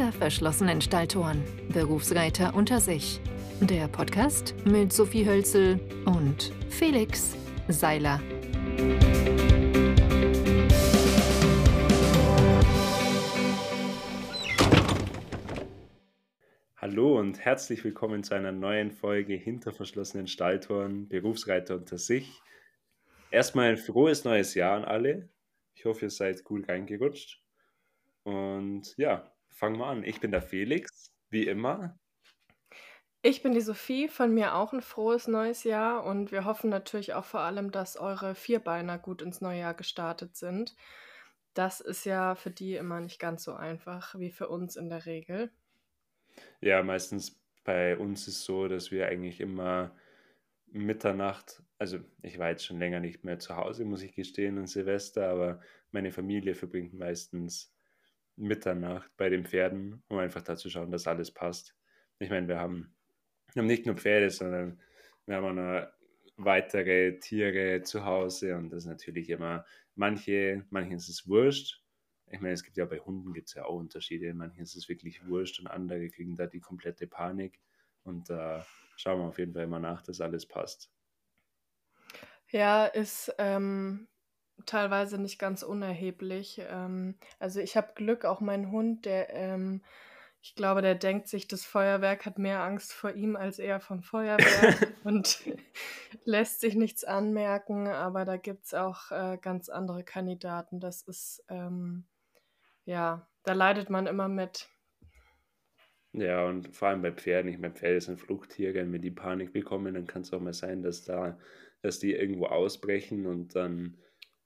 Hinter verschlossenen Stalltoren. Berufsreiter unter sich. Der Podcast mit Sophie Hölzel und Felix Seiler. Hallo und herzlich willkommen zu einer neuen Folge Hinter verschlossenen Stalltoren, Berufsreiter unter sich. Erstmal ein frohes neues Jahr an alle. Ich hoffe, ihr seid gut reingerutscht. Und ja, fangen wir an. Ich bin der Felix, wie immer. Ich bin die Sophie, von mir auch ein frohes neues Jahr und wir hoffen natürlich auch vor allem, dass eure Vierbeiner gut ins neue Jahr gestartet sind. Das ist ja für die immer nicht ganz so einfach wie für uns in der Regel. Ja, meistens bei uns ist es so, dass wir eigentlich immer Mitternacht, also ich war jetzt schon länger nicht mehr zu Hause, muss ich gestehen, an Silvester, aber meine Familie verbringt meistens Mitternacht bei den Pferden, um einfach da zu schauen, dass alles passt. Ich meine, wir haben, wir haben nicht nur Pferde, sondern wir haben auch noch weitere Tiere zu Hause und das ist natürlich immer, manche, manchen ist es wurscht. Ich meine, es gibt ja bei Hunden gibt es ja auch Unterschiede. Manchen ist es wirklich wurscht und andere kriegen da die komplette Panik. Und da äh, schauen wir auf jeden Fall immer nach, dass alles passt. Ja, ist ähm, teilweise nicht ganz unerheblich. Ähm, also ich habe Glück, auch mein Hund, der, ähm, ich glaube, der denkt sich, das Feuerwerk hat mehr Angst vor ihm als er vom Feuerwerk und lässt sich nichts anmerken, aber da gibt es auch äh, ganz andere Kandidaten. Das ist, ähm, ja, da leidet man immer mit. Ja, und vor allem bei Pferden, ich meine, Pferde sind Fluchttiere, wenn die Panik bekommen, dann kann es auch mal sein, dass da, dass die irgendwo ausbrechen und dann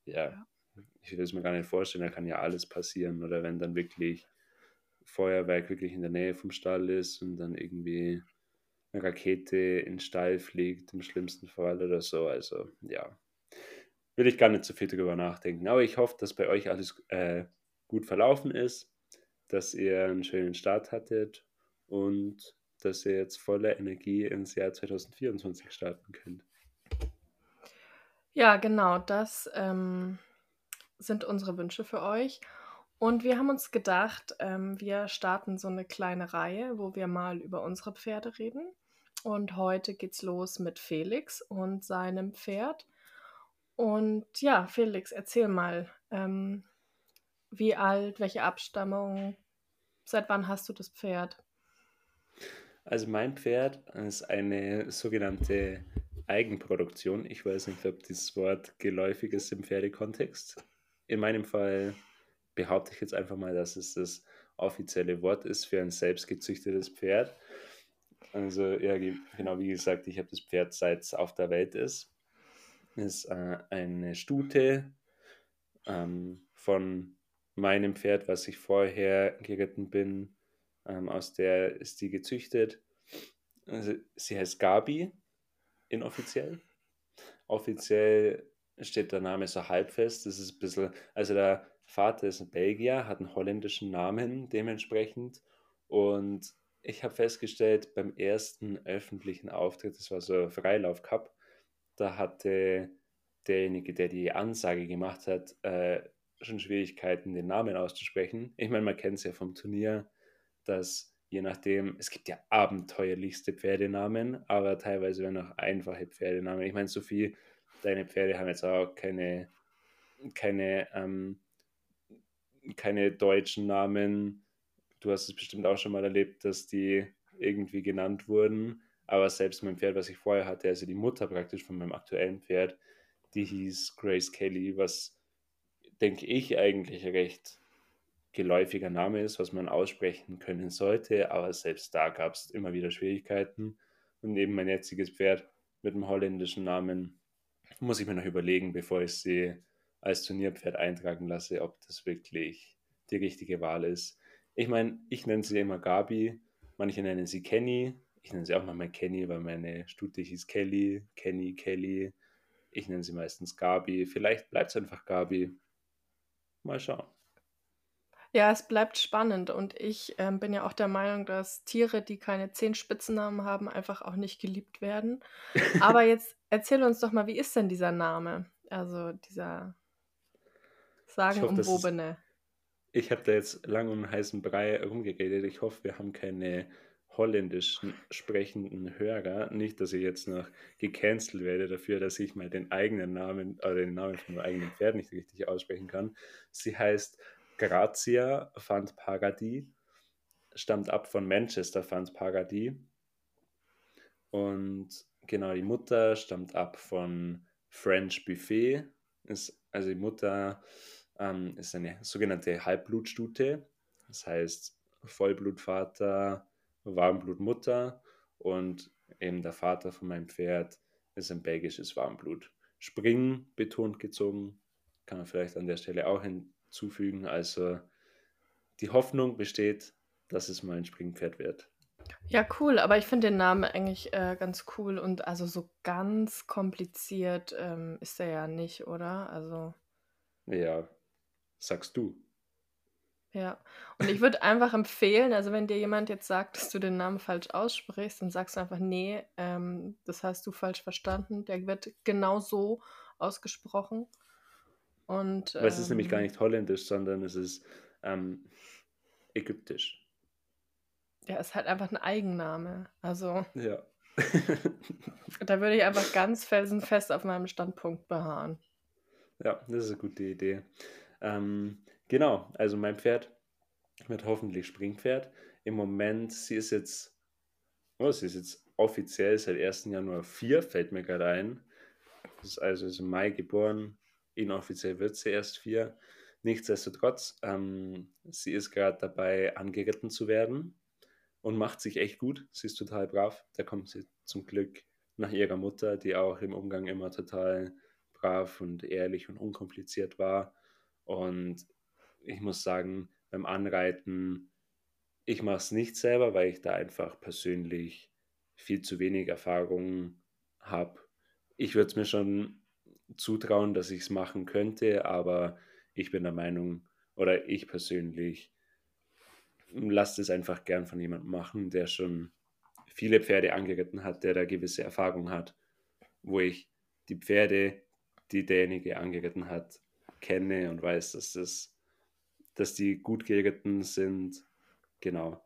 ja, ich will es mir gar nicht vorstellen, da kann ja alles passieren. Oder wenn dann wirklich Feuerwerk wirklich in der Nähe vom Stall ist und dann irgendwie eine Rakete in den Stall fliegt, im schlimmsten Fall oder so. Also ja, will ich gar nicht so viel drüber nachdenken. Aber ich hoffe, dass bei euch alles äh, gut verlaufen ist, dass ihr einen schönen Start hattet und dass ihr jetzt voller Energie ins Jahr 2024 starten könnt. Ja, genau, das ähm, sind unsere Wünsche für euch. Und wir haben uns gedacht, ähm, wir starten so eine kleine Reihe, wo wir mal über unsere Pferde reden. Und heute geht's los mit Felix und seinem Pferd. Und ja, Felix, erzähl mal, ähm, wie alt, welche Abstammung, seit wann hast du das Pferd? Also mein Pferd ist eine sogenannte Eigenproduktion. Ich weiß nicht, ob dieses Wort geläufig ist im Pferdekontext. In meinem Fall behaupte ich jetzt einfach mal, dass es das offizielle Wort ist für ein selbstgezüchtetes Pferd. Also, ja, genau wie gesagt, ich habe das Pferd seit es auf der Welt ist. Ist äh, eine Stute ähm, von meinem Pferd, was ich vorher geritten bin. Ähm, aus der ist die gezüchtet. Also, sie heißt Gabi inoffiziell. Offiziell steht der Name so halb fest. Das ist ein bisschen, also der Vater ist ein Belgier, hat einen holländischen Namen dementsprechend. Und ich habe festgestellt, beim ersten öffentlichen Auftritt, das war so Freilauf Cup, da hatte derjenige, der die Ansage gemacht hat, äh, schon Schwierigkeiten, den Namen auszusprechen. Ich meine, man kennt es ja vom Turnier, dass je nachdem, es gibt ja abenteuerlichste Pferdenamen, aber teilweise werden auch einfache Pferdenamen. Ich meine, Sophie, deine Pferde haben jetzt auch keine, keine, ähm, keine deutschen Namen. Du hast es bestimmt auch schon mal erlebt, dass die irgendwie genannt wurden. Aber selbst mein Pferd, was ich vorher hatte, also die Mutter praktisch von meinem aktuellen Pferd, die hieß Grace Kelly, was denke ich eigentlich recht geläufiger Name ist, was man aussprechen können sollte, aber selbst da gab es immer wieder Schwierigkeiten. Und eben mein jetziges Pferd mit dem holländischen Namen muss ich mir noch überlegen, bevor ich sie als Turnierpferd eintragen lasse, ob das wirklich die richtige Wahl ist. Ich meine, ich nenne sie immer Gabi, manche nennen sie Kenny, ich nenne sie auch mal Kenny, weil meine Stute hieß Kelly, Kenny, Kelly. Ich nenne sie meistens Gabi. Vielleicht bleibt es einfach Gabi. Mal schauen. Ja, es bleibt spannend und ich ähm, bin ja auch der Meinung, dass Tiere, die keine zehn Spitzennamen haben, einfach auch nicht geliebt werden. Aber jetzt erzähl uns doch mal, wie ist denn dieser Name? Also dieser Ich hoffe, das ist, sagenumwobene. ich habe da jetzt lang um heißen Brei rumgeredet. Ich hoffe, wir haben keine holländisch sprechenden Hörer. Nicht, dass ich jetzt noch gecancelt werde dafür, dass ich mal den eigenen Namen oder den Namen von meinem eigenen Pferd nicht richtig aussprechen kann. Sie heißt Grazia Fand Paradis, stammt ab von Manchester Fand Paradis. Und genau, die Mutter stammt ab von French Buffet. Ist, also die Mutter ähm, ist eine sogenannte Halbblutstute. Das heißt Vollblutvater, Warmblutmutter und eben der Vater von meinem Pferd ist ein belgisches Warmblut. Springen betont gezogen, kann man vielleicht an der Stelle auch hinzufügen. Also die Hoffnung besteht, dass es mal ein Springpferd wird. Ja, cool, aber ich finde den Namen eigentlich äh, ganz cool und also so ganz kompliziert ähm, ist er ja nicht, oder? Also. Ja, sagst du. Ja, und ich würde einfach empfehlen, also wenn dir jemand jetzt sagt, dass du den Namen falsch aussprichst, dann sagst du einfach, nee, ähm, das hast du falsch verstanden. Der wird genau so ausgesprochen. Und, ähm, es ist nämlich gar ähm nicht holländisch, sondern es ist ähm, ägyptisch. Ja, es ist halt einfach ein Eigenname. Also. Ja. da würde ich einfach ganz felsenfest auf meinem Standpunkt beharren. Ja, das ist eine gute Idee. Ähm, genau, also mein Pferd wird hoffentlich Springpferd. Im Moment, sie ist jetzt, oh, sie ist jetzt offiziell seit 1. Januar 4, fällt mir gerade ein. Das ist also ist im Mai geboren. Inoffiziell wird sie erst 4. Nichtsdestotrotz, ähm, sie ist gerade dabei, angeritten zu werden und macht sich echt gut. Sie ist total brav. Da kommt sie zum Glück nach ihrer Mutter, die auch im Umgang immer total brav und ehrlich und unkompliziert war. Und ich muss sagen, beim Anreiten, ich mache es nicht selber, weil ich da einfach persönlich viel zu wenig Erfahrung habe. Ich würde es mir schon zutrauen, dass ich es machen könnte, aber ich bin der Meinung, oder ich persönlich lasse es einfach gern von jemandem machen, der schon viele Pferde angeritten hat, der da gewisse Erfahrung hat, wo ich die Pferde, die derjenige angeritten hat, kenne und weiß, dass, das, dass die gut geritten sind. Genau.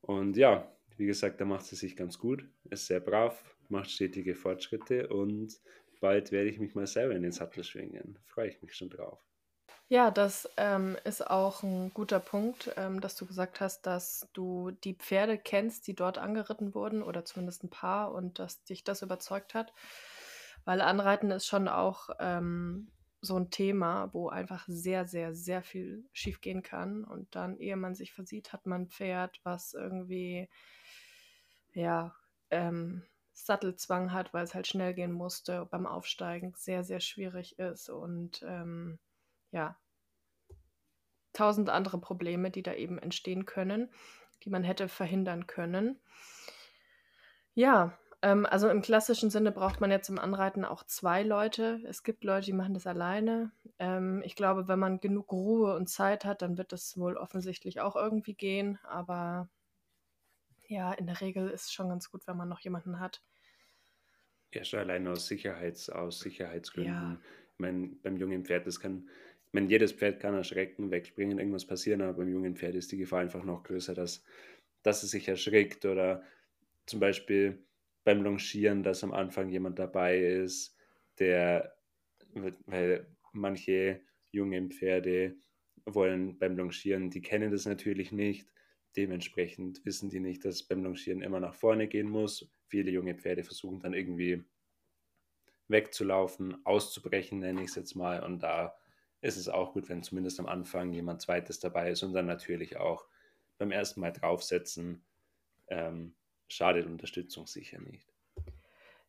Und ja, wie gesagt, da macht sie sich ganz gut, ist sehr brav, macht stetige Fortschritte und bald werde ich mich mal selber in den Sattel schwingen. Freue ich mich schon drauf. Ja, das ähm, ist auch ein guter Punkt, ähm, dass du gesagt hast, dass du die Pferde kennst, die dort angeritten wurden oder zumindest ein paar und dass dich das überzeugt hat. Weil Anreiten ist schon auch ähm, so ein Thema, wo einfach sehr, sehr, sehr viel schiefgehen kann. Und dann, ehe man sich versieht, hat man ein Pferd, was irgendwie, ja, ähm, Sattelzwang hat, weil es halt schnell gehen musste, beim Aufsteigen sehr, sehr schwierig ist und ähm, ja, tausend andere Probleme, die da eben entstehen können, die man hätte verhindern können. Ja, ähm, also im klassischen Sinne braucht man ja zum Anreiten auch zwei Leute. Es gibt Leute, die machen das alleine. Ähm, ich glaube, wenn man genug Ruhe und Zeit hat, dann wird das wohl offensichtlich auch irgendwie gehen. Aber ja, in der Regel ist es schon ganz gut, wenn man noch jemanden hat. Ja, schon allein aus, Sicherheits, aus Sicherheitsgründen. Ja. Ich meine, beim jungen Pferd, das kann, ich meine, jedes Pferd kann erschrecken, wegspringen, irgendwas passieren, aber beim jungen Pferd ist die Gefahr einfach noch größer, dass, dass es sich erschrickt oder zum Beispiel beim Longieren, dass am Anfang jemand dabei ist, der, weil manche jungen Pferde wollen beim Longieren, die kennen das natürlich nicht. Dementsprechend wissen die nicht, dass beim Longieren immer nach vorne gehen muss. Viele junge Pferde versuchen dann irgendwie wegzulaufen, auszubrechen, nenne ich es jetzt mal. Und da ist es auch gut, wenn zumindest am Anfang jemand Zweites dabei ist und dann natürlich auch beim ersten Mal draufsetzen ähm, schadet Unterstützung sicher nicht.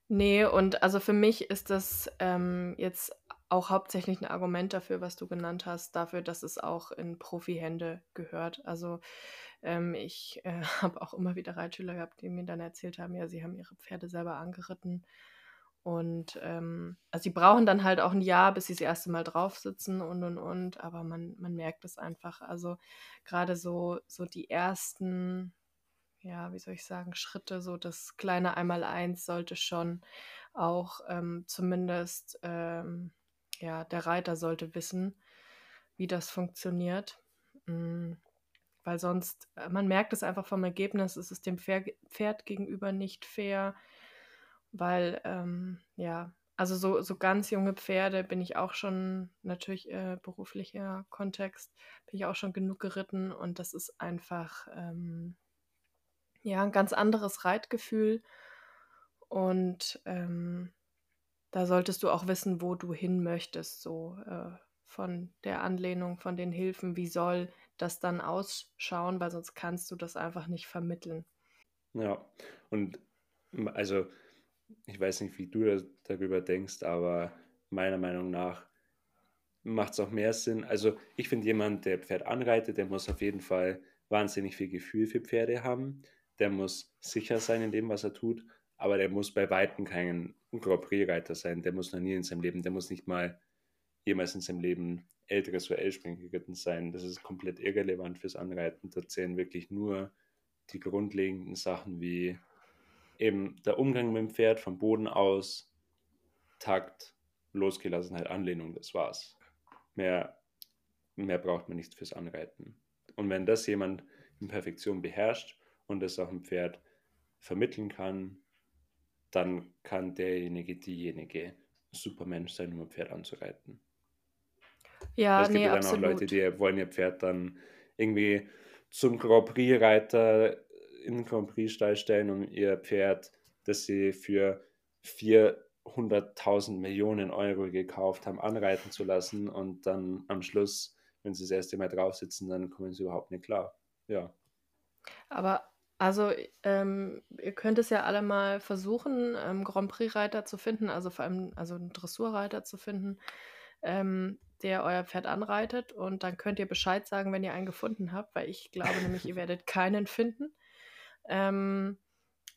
Nee, und also für mich ist das ähm, jetzt auch hauptsächlich ein Argument dafür, was du genannt hast, dafür, dass es auch in Profihände gehört. Also ähm, ich äh, habe auch immer wieder Reitschüler gehabt, die mir dann erzählt haben, ja, sie haben ihre Pferde selber angeritten. Und ähm, also sie brauchen dann halt auch ein Jahr, bis sie das erste Mal drauf sitzen und und und, aber man, man merkt es einfach. Also gerade so, so die ersten ja, wie soll ich sagen, Schritte, so das kleine Einmaleins sollte schon auch ähm, zumindest, ähm, ja, der Reiter sollte wissen, wie das funktioniert. Mm, weil sonst, äh, man merkt es einfach vom Ergebnis, es ist dem Pferd gegenüber nicht fair, weil, ähm, ja, also so, so ganz junge Pferde bin ich auch schon, natürlich äh, beruflicher Kontext, bin ich auch schon genug geritten und das ist einfach, ähm, ja, ein ganz anderes Reitgefühl und ähm, da solltest du auch wissen, wo du hin möchtest, so äh, von der Anlehnung, von den Hilfen, wie soll das dann ausschauen, weil sonst kannst du das einfach nicht vermitteln. Ja, und also ich weiß nicht, wie du darüber denkst, aber meiner Meinung nach macht es auch mehr Sinn. Also ich finde, jemand, der Pferd anreitet, der muss auf jeden Fall wahnsinnig viel Gefühl für Pferde haben. Der muss sicher sein in dem, was er tut, aber der muss bei Weitem kein Grand Prix-Reiter sein. Der muss noch nie in seinem Leben, der muss nicht mal jemals in seinem Leben älteres OL-Springen geritten sein. Das ist komplett irrelevant fürs Anreiten. Da zählen wirklich nur die grundlegenden Sachen wie eben der Umgang mit dem Pferd vom Boden aus, Takt, Losgelassenheit, Anlehnung, das war's. Mehr, mehr braucht man nicht fürs Anreiten. Und wenn das jemand in Perfektion beherrscht und das auch dem Pferd vermitteln kann, dann kann derjenige, diejenige Supermensch sein, um ein Pferd anzureiten. Ja, es gibt nee, ja dann absolut. auch Leute, die wollen ihr Pferd dann irgendwie zum Grand Prix-Reiter in den Grand Prix-Stall stellen, um ihr Pferd, das sie für 400.000 Millionen Euro gekauft haben, anreiten zu lassen und dann am Schluss, wenn sie das erste Mal drauf sitzen, dann kommen sie überhaupt nicht klar. Ja. Aber also, ähm, ihr könnt es ja alle mal versuchen, ähm, Grand Prix-Reiter zu finden, also vor allem also einen Dressurreiter zu finden, ähm, der euer Pferd anreitet. Und dann könnt ihr Bescheid sagen, wenn ihr einen gefunden habt, weil ich glaube nämlich, ihr werdet keinen finden. Ähm,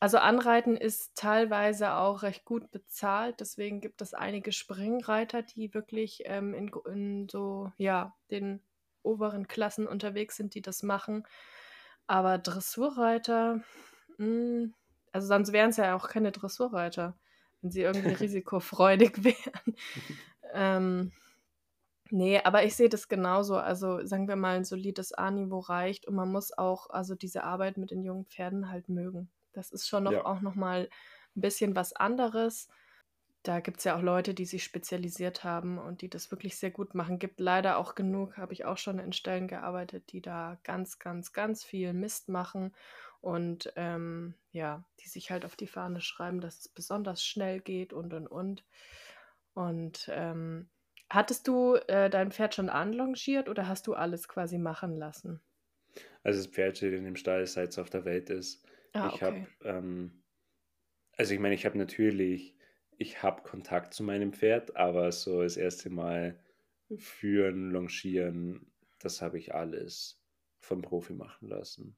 also Anreiten ist teilweise auch recht gut bezahlt, deswegen gibt es einige Springreiter, die wirklich ähm, in, in so, ja, den oberen Klassen unterwegs sind, die das machen. Aber Dressurreiter, mh, hm, also sonst wären es ja auch keine Dressurreiter, wenn sie irgendwie risikofreudig wären. ähm, nee, aber ich sehe das genauso. Also sagen wir mal, ein solides A-Niveau reicht und man muss auch also diese Arbeit mit den jungen Pferden halt mögen. Das ist schon noch, ja. auch nochmal ein bisschen was anderes. Da gibt es ja auch Leute, die sich spezialisiert haben und die das wirklich sehr gut machen. Gibt leider auch genug, habe ich auch schon in Stellen gearbeitet, die da ganz, ganz, ganz viel Mist machen und ähm, ja, die sich halt auf die Fahne schreiben, dass es besonders schnell geht und und und. Und ähm, hattest du äh, dein Pferd schon anlongiert oder hast du alles quasi machen lassen? Also das Pferd steht in dem Stall, seit es auf der Welt ist. Ah, ich okay. habe, ähm, also ich meine, ich habe natürlich ich habe Kontakt zu meinem Pferd, aber so das erste Mal führen, longieren, das habe ich alles vom Profi machen lassen.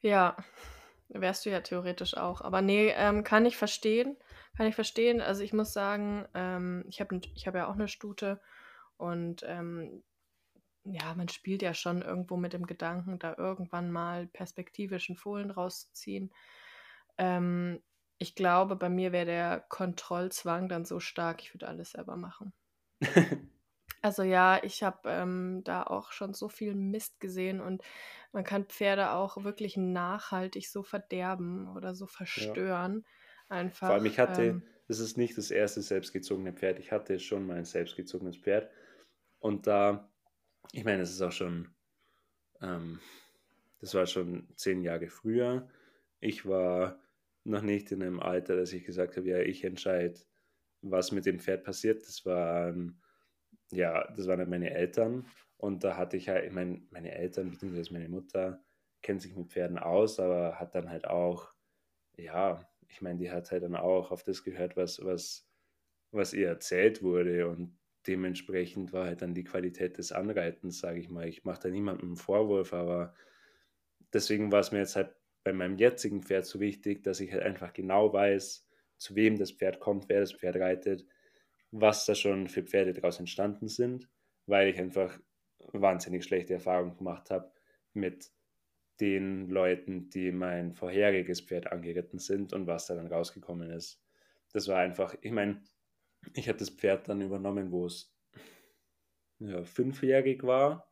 Ja, wärst du ja theoretisch auch. Aber nee, ähm, kann ich verstehen. Kann ich verstehen. Also ich muss sagen, ähm, ich habe ich hab ja auch eine Stute und ähm, ja, man spielt ja schon irgendwo mit dem Gedanken, da irgendwann mal perspektivischen Fohlen rauszuziehen. Ähm, ich glaube, bei mir wäre der Kontrollzwang dann so stark, ich würde alles selber machen. also ja, ich habe ähm, da auch schon so viel Mist gesehen und man kann Pferde auch wirklich nachhaltig so verderben oder so verstören. Ja. Einfach. Vor allem, ich hatte, ähm, das ist nicht das erste selbstgezogene Pferd, ich hatte schon mal ein selbstgezogenes Pferd und da, ich meine, es ist auch schon, ähm, das war schon zehn Jahre früher. Ich war noch nicht in einem Alter, dass ich gesagt habe, ja, ich entscheide, was mit dem Pferd passiert. Das waren, ja, das waren meine Eltern. Und da hatte ich halt, ich meine, meine Eltern, beziehungsweise meine Mutter, kennt sich mit Pferden aus, aber hat dann halt auch, ja, ich meine, die hat halt dann auch auf das gehört, was, was, was ihr erzählt wurde. Und dementsprechend war halt dann die Qualität des Anreitens, sage ich mal. Ich mache da niemandem einen Vorwurf, aber deswegen war es mir jetzt halt bei meinem jetzigen Pferd so wichtig, dass ich halt einfach genau weiß, zu wem das Pferd kommt, wer das Pferd reitet, was da schon für Pferde daraus entstanden sind, weil ich einfach wahnsinnig schlechte Erfahrungen gemacht habe mit den Leuten, die mein vorheriges Pferd angeritten sind und was da dann rausgekommen ist. Das war einfach, ich meine, ich habe das Pferd dann übernommen, wo es ja, fünfjährig war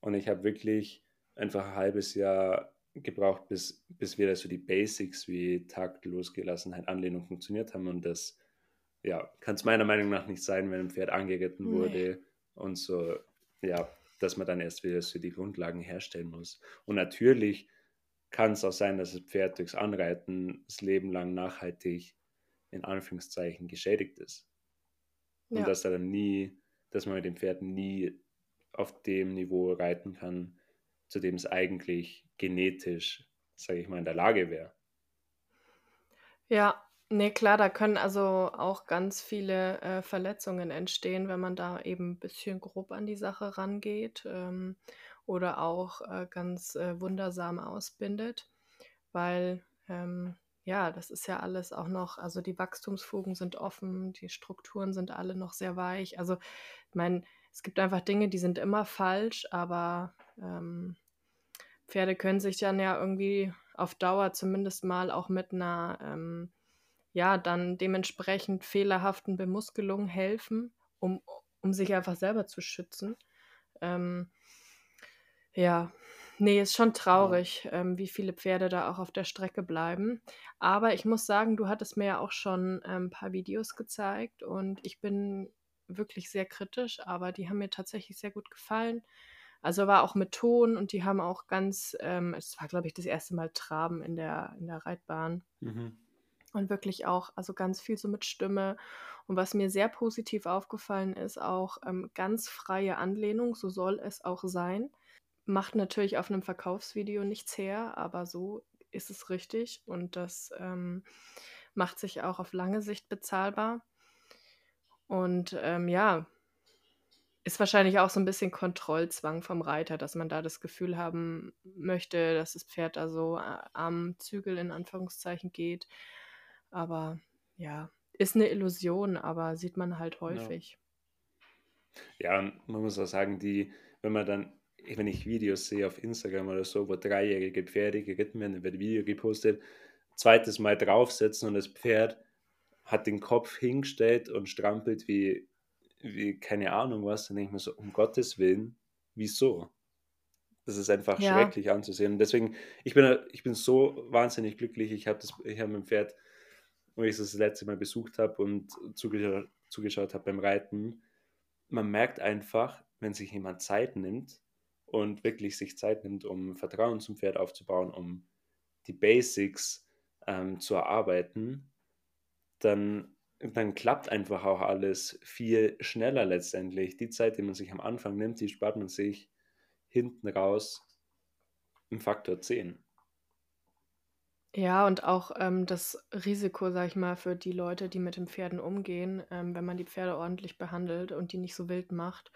Und ich habe wirklich einfach ein halbes Jahr gebraucht, bis, bis wieder so die Basics wie Takt, Losgelassenheit, Anlehnung funktioniert haben. Und das ja, kann es meiner Meinung nach nicht sein, wenn ein Pferd angeritten wurde nee. und so, ja, dass man dann erst wieder so die Grundlagen herstellen muss. Und natürlich kann es auch sein, dass das Pferd durchs Anreiten das Leben lang nachhaltig in Anführungszeichen geschädigt ist. Und ja. dass er dann nie, dass man mit dem Pferd nie auf dem Niveau reiten kann, zu dem es eigentlich genetisch, sage ich mal, in der Lage wäre. Ja, nee, klar, da können also auch ganz viele äh, Verletzungen entstehen, wenn man da eben ein bisschen grob an die Sache rangeht ähm, oder auch äh, ganz äh, wundersam ausbindet, weil ähm, ja, das ist ja alles auch noch, also die Wachstumsfugen sind offen, die Strukturen sind alle noch sehr weich. Also, ich meine, es gibt einfach Dinge, die sind immer falsch, aber ähm, Pferde können sich dann ja irgendwie auf Dauer zumindest mal auch mit einer, ähm, ja, dann dementsprechend fehlerhaften Bemuskelung helfen, um, um sich einfach selber zu schützen. Ähm, ja, nee, ist schon traurig, ähm, wie viele Pferde da auch auf der Strecke bleiben. Aber ich muss sagen, du hattest mir ja auch schon ein ähm, paar Videos gezeigt und ich bin wirklich sehr kritisch, aber die haben mir tatsächlich sehr gut gefallen. Also war auch mit Ton und die haben auch ganz, ähm, es war, glaube ich, das erste Mal Traben in der, in der Reitbahn. Mhm. Und wirklich auch, also ganz viel so mit Stimme. Und was mir sehr positiv aufgefallen ist, auch ähm, ganz freie Anlehnung, so soll es auch sein. Macht natürlich auf einem Verkaufsvideo nichts her, aber so ist es richtig und das ähm, macht sich auch auf lange Sicht bezahlbar. Und ähm, ja, ist wahrscheinlich auch so ein bisschen Kontrollzwang vom Reiter, dass man da das Gefühl haben möchte, dass das Pferd da so äh, am Zügel in Anführungszeichen geht. Aber ja, ist eine Illusion, aber sieht man halt häufig. Ja, ja man muss auch sagen, die, wenn man dann, wenn ich Videos sehe auf Instagram oder so, wo dreijährige Pferde geritten werden, dann wird ein Video gepostet, zweites Mal draufsetzen und das Pferd hat den Kopf hingestellt und strampelt wie wie keine Ahnung was, dann denke ich mir so, um Gottes Willen, wieso? Das ist einfach ja. schrecklich anzusehen. Und deswegen, ich bin, ich bin so wahnsinnig glücklich. Ich habe hab mein Pferd, wo ich das letzte Mal besucht habe und zugeschaut, zugeschaut habe beim Reiten, man merkt einfach, wenn sich jemand Zeit nimmt und wirklich sich Zeit nimmt, um Vertrauen zum Pferd aufzubauen, um die Basics ähm, zu erarbeiten, dann dann klappt einfach auch alles viel schneller letztendlich. Die Zeit, die man sich am Anfang nimmt, die spart man sich hinten raus im Faktor 10. Ja, und auch ähm, das Risiko, sag ich mal, für die Leute, die mit den Pferden umgehen, ähm, wenn man die Pferde ordentlich behandelt und die nicht so wild macht,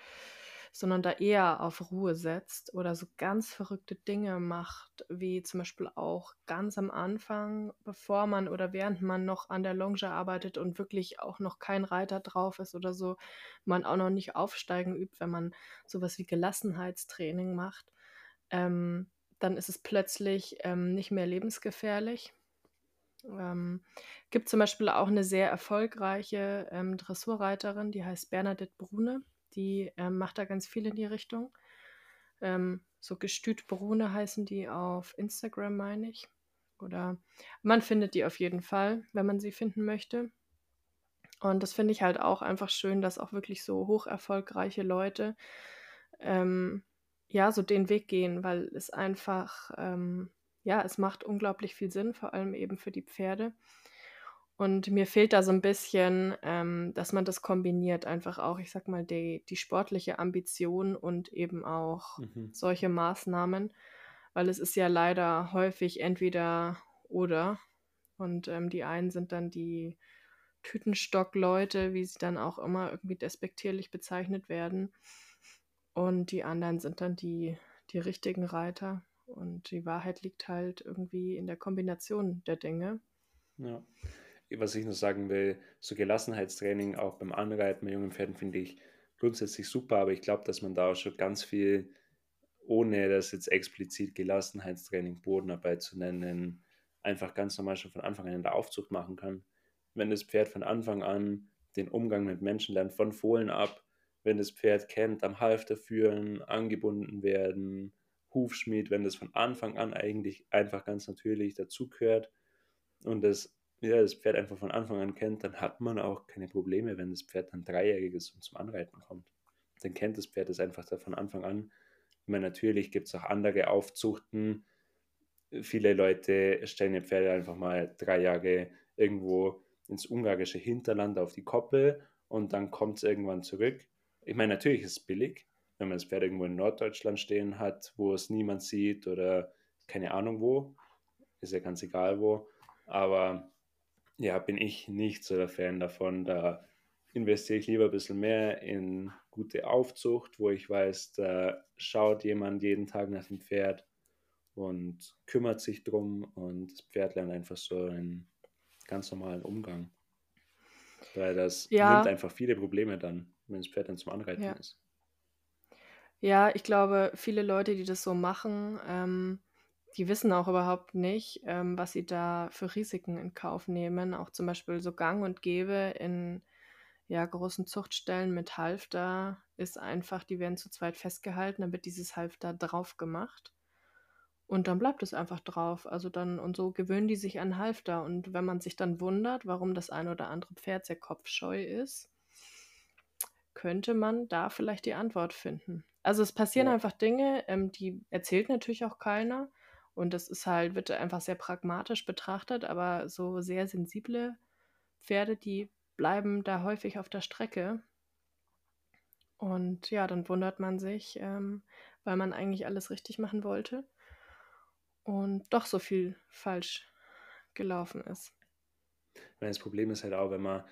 sondern da eher auf Ruhe setzt oder so ganz verrückte Dinge macht, wie zum Beispiel auch ganz am Anfang, bevor man oder während man noch an der Longe arbeitet und wirklich auch noch kein Reiter drauf ist oder so, man auch noch nicht aufsteigen übt, wenn man sowas wie Gelassenheitstraining macht, ähm, dann ist es plötzlich ähm, nicht mehr lebensgefährlich. Ähm, gibt zum Beispiel auch eine sehr erfolgreiche ähm, Dressurreiterin, die heißt Bernadette Brune. Die ähm, macht da ganz viel in die Richtung. Ähm, so Gestüt Brune heißen die auf Instagram, meine ich. Oder man findet die auf jeden Fall, wenn man sie finden möchte. Und das finde ich halt auch einfach schön, dass auch wirklich so hoch erfolgreiche Leute ähm, ja so den Weg gehen, weil es einfach, ähm, ja, es macht unglaublich viel Sinn, vor allem eben für die Pferde. Und mir fehlt da so ein bisschen, ähm, dass man das kombiniert, einfach auch, ich sag mal, die, die sportliche Ambition und eben auch mhm. solche Maßnahmen, weil es ist ja leider häufig entweder oder. Und ähm, die einen sind dann die Tütenstock-Leute, wie sie dann auch immer irgendwie despektierlich bezeichnet werden. Und die anderen sind dann die, die richtigen Reiter. Und die Wahrheit liegt halt irgendwie in der Kombination der Dinge. Ja was ich noch sagen will, so Gelassenheitstraining auch beim Anreiten bei jungen Pferden finde ich grundsätzlich super, aber ich glaube, dass man da auch schon ganz viel, ohne das jetzt explizit Gelassenheitstraining, Bodenarbeit zu nennen, einfach ganz normal schon von Anfang an in der Aufzucht machen kann. Wenn das Pferd von Anfang an den Umgang mit Menschen lernt, von Fohlen ab, wenn das Pferd kennt, am Halfter führen, angebunden werden, Hufschmied, wenn das von Anfang an eigentlich einfach ganz natürlich dazugehört und das, ja, das Pferd einfach von Anfang an kennt, dann hat man auch keine Probleme, wenn das Pferd dann dreijährig ist und zum Anreiten kommt. Dann kennt das Pferd es einfach da von Anfang an. Ich meine, natürlich gibt es auch andere Aufzuchten. Viele Leute stellen ihr Pferd einfach mal drei Jahre irgendwo ins ungarische Hinterland auf die Koppel und dann kommt es irgendwann zurück. Ich meine, natürlich ist es billig, wenn man das Pferd irgendwo in Norddeutschland stehen hat, wo es niemand sieht oder keine Ahnung wo, ist ja ganz egal wo. Aber ja, bin ich nicht so der Fan davon. Da investiere ich lieber ein bisschen mehr in gute Aufzucht, wo ich weiß, da schaut jemand jeden Tag nach dem Pferd und kümmert sich drum und das Pferd lernt einfach so einen ganz normalen Umgang. Weil das ja. nimmt einfach viele Probleme dann, wenn das Pferd dann zum Anreiten ja. ist. Ja, ich glaube, viele Leute, die das so machen, ähm, die wissen auch überhaupt nicht, ähm, was sie da für Risiken in Kauf nehmen. Auch zum Beispiel so Gang und Gäbe in ja, großen Zuchtstellen mit Halfter ist einfach, die werden zu zweit festgehalten, dann wird dieses Halfter drauf gemacht. Und dann bleibt es einfach drauf. Also dann, und so gewöhnen die sich an Halfter. Und wenn man sich dann wundert, warum das ein oder andere Pferd sehr kopfscheu ist, könnte man da vielleicht die Antwort finden. Also es passieren ja. einfach Dinge, ähm, die erzählt natürlich auch keiner. Und das ist halt, wird einfach sehr pragmatisch betrachtet, aber so sehr sensible Pferde, die bleiben da häufig auf der Strecke. Und ja, dann wundert man sich, ähm, weil man eigentlich alles richtig machen wollte und doch so viel falsch gelaufen ist. Das Problem ist halt auch, wenn man,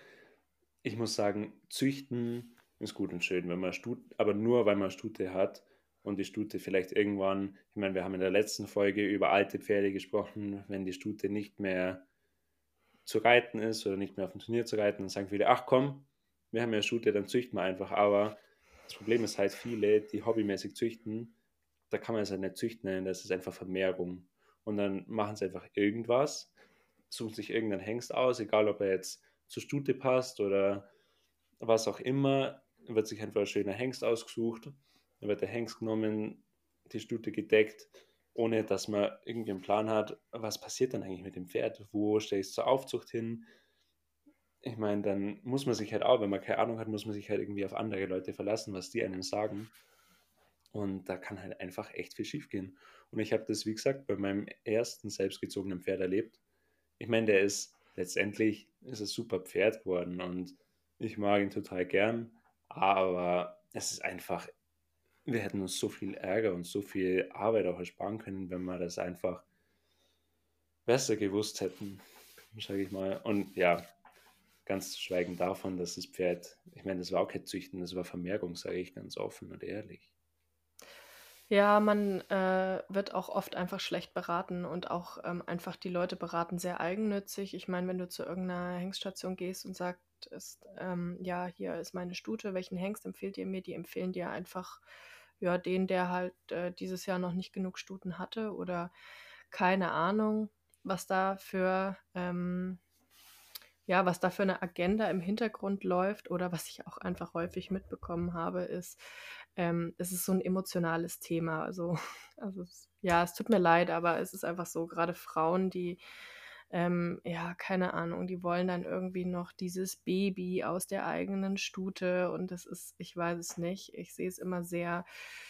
ich muss sagen, züchten ist gut und schön, wenn man Stute, aber nur weil man Stute hat und die Stute vielleicht irgendwann, ich meine, wir haben in der letzten Folge über alte Pferde gesprochen, wenn die Stute nicht mehr zu reiten ist oder nicht mehr auf dem Turnier zu reiten, dann sagen viele, ach komm, wir haben ja Stute, dann züchten wir einfach. Aber das Problem ist halt, viele, die hobbymäßig züchten, da kann man es halt nicht züchten nennen, das ist einfach Vermehrung. Und dann machen sie einfach irgendwas, suchen sich irgendeinen Hengst aus, egal ob er jetzt zur Stute passt oder was auch immer, wird sich einfach ein schöner Hengst ausgesucht, dann wird der Hengst genommen, die Stute gedeckt, ohne dass man irgendwie einen Plan hat, was passiert dann eigentlich mit dem Pferd, wo stelle ich es zur Aufzucht hin. Ich meine, dann muss man sich halt auch, wenn man keine Ahnung hat, muss man sich halt irgendwie auf andere Leute verlassen, was die einem sagen. Und da kann halt einfach echt viel schief gehen. Und ich habe das, wie gesagt, bei meinem ersten selbstgezogenen Pferd erlebt. Ich meine, der ist letztendlich ist ein super Pferd geworden und ich mag ihn total gern. Aber es ist einfach, wir hätten uns so viel Ärger und so viel Arbeit auch ersparen können, wenn wir das einfach besser gewusst hätten, sage ich mal. Und ja, ganz zu schweigen davon, dass das Pferd, ich meine, das war auch kein Züchten, das war Vermehrung, sage ich ganz offen und ehrlich. Ja, man äh, wird auch oft einfach schlecht beraten und auch ähm, einfach die Leute beraten sehr eigennützig. Ich meine, wenn du zu irgendeiner Hengststation gehst und sagst, ist, ähm, ja, hier ist meine Stute, welchen Hengst empfiehlt ihr mir? Die empfehlen dir einfach, ja, den, der halt äh, dieses Jahr noch nicht genug Stuten hatte oder keine Ahnung, was da für ähm, ja, was da für eine Agenda im Hintergrund läuft oder was ich auch einfach häufig mitbekommen habe, ist, ähm, es ist so ein emotionales Thema. Also, also ja, es tut mir leid, aber es ist einfach so, gerade Frauen, die, ähm, ja, keine Ahnung, die wollen dann irgendwie noch dieses Baby aus der eigenen Stute und das ist, ich weiß es nicht, ich sehe es immer sehr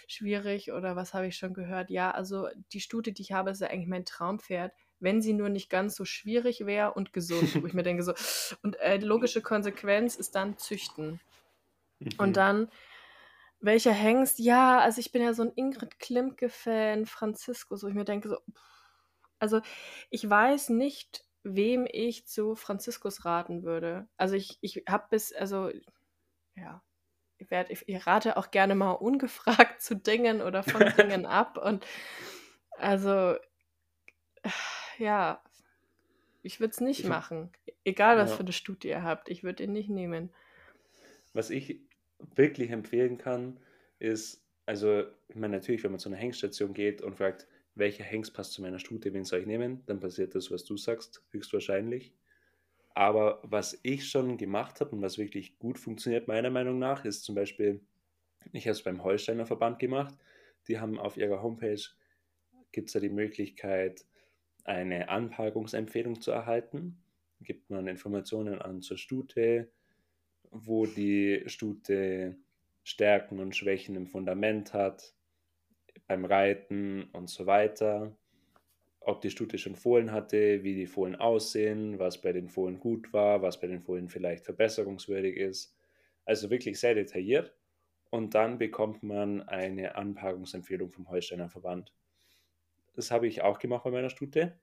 schwierig oder was habe ich schon gehört? Ja, also die Stute, die ich habe, ist ja eigentlich mein Traumpferd wenn sie nur nicht ganz so schwierig wäre und gesund. wo ich mir denke so, und äh, logische Konsequenz ist dann züchten. Mhm. Und dann, welcher Hengst? Ja, also ich bin ja so ein Ingrid Klimke-Fan, Franziskus, wo ich mir denke so, also ich weiß nicht, wem ich zu Franziskus raten würde. Also ich, ich habe bis, also ja, ich, werd, ich, ich, rate auch gerne mal ungefragt zu Dingen oder von Dingen ab. Und also ja, ich würde es nicht ich, machen. Egal, was ja. für eine Studie ihr habt, ich würde ihn nicht nehmen. Was ich wirklich empfehlen kann, ist, also, ich meine, natürlich, wenn man zu einer Hengststation geht und fragt, welcher Hengst passt zu meiner Stute, wen soll ich nehmen, dann passiert das, was du sagst, höchstwahrscheinlich. Aber was ich schon gemacht habe und was wirklich gut funktioniert, meiner Meinung nach, ist zum Beispiel, ich habe es beim Holsteiner Verband gemacht. Die haben auf ihrer Homepage, gibt es da die Möglichkeit, eine Anpackungsempfehlung zu erhalten. Gibt man Informationen an zur Stute, wo die Stute Stärken und Schwächen im Fundament hat, beim Reiten und so weiter ob die Stute schon Fohlen hatte, wie die Fohlen aussehen, was bei den Fohlen gut war, was bei den Fohlen vielleicht verbesserungswürdig ist. Also wirklich sehr detailliert. Und dann bekommt man eine Anpackungsempfehlung vom Holsteiner Verband. Das habe ich auch gemacht bei meiner Stute.